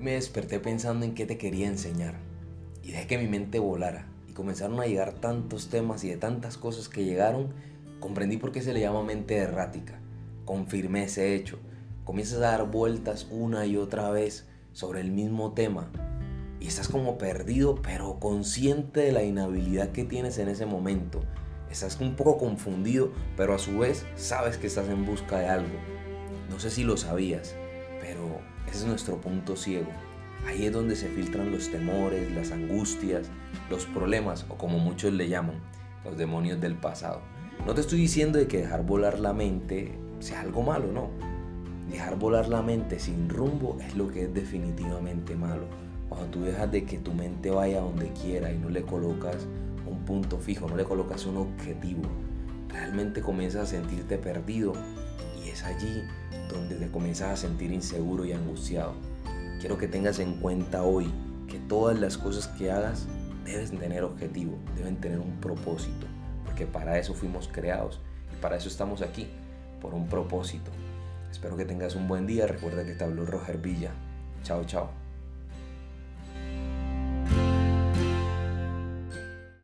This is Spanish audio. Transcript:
me desperté pensando en qué te quería enseñar y dejé que mi mente volara y comenzaron a llegar tantos temas y de tantas cosas que llegaron, comprendí por qué se le llama mente errática. Confirmé ese hecho. Comienzas a dar vueltas una y otra vez sobre el mismo tema y estás como perdido pero consciente de la inhabilidad que tienes en ese momento. Estás un poco confundido pero a su vez sabes que estás en busca de algo. No sé si lo sabías, pero ese es nuestro punto ciego. Ahí es donde se filtran los temores, las angustias, los problemas o como muchos le llaman, los demonios del pasado. No te estoy diciendo de que dejar volar la mente sea algo malo, no. Dejar volar la mente sin rumbo es lo que es definitivamente malo. Cuando tú dejas de que tu mente vaya donde quiera y no le colocas un punto fijo, no le colocas un objetivo, realmente comienzas a sentirte perdido es allí donde te comienzas a sentir inseguro y angustiado. Quiero que tengas en cuenta hoy que todas las cosas que hagas deben tener objetivo, deben tener un propósito, porque para eso fuimos creados y para eso estamos aquí, por un propósito. Espero que tengas un buen día. Recuerda que te habló Roger Villa. Chao, chao.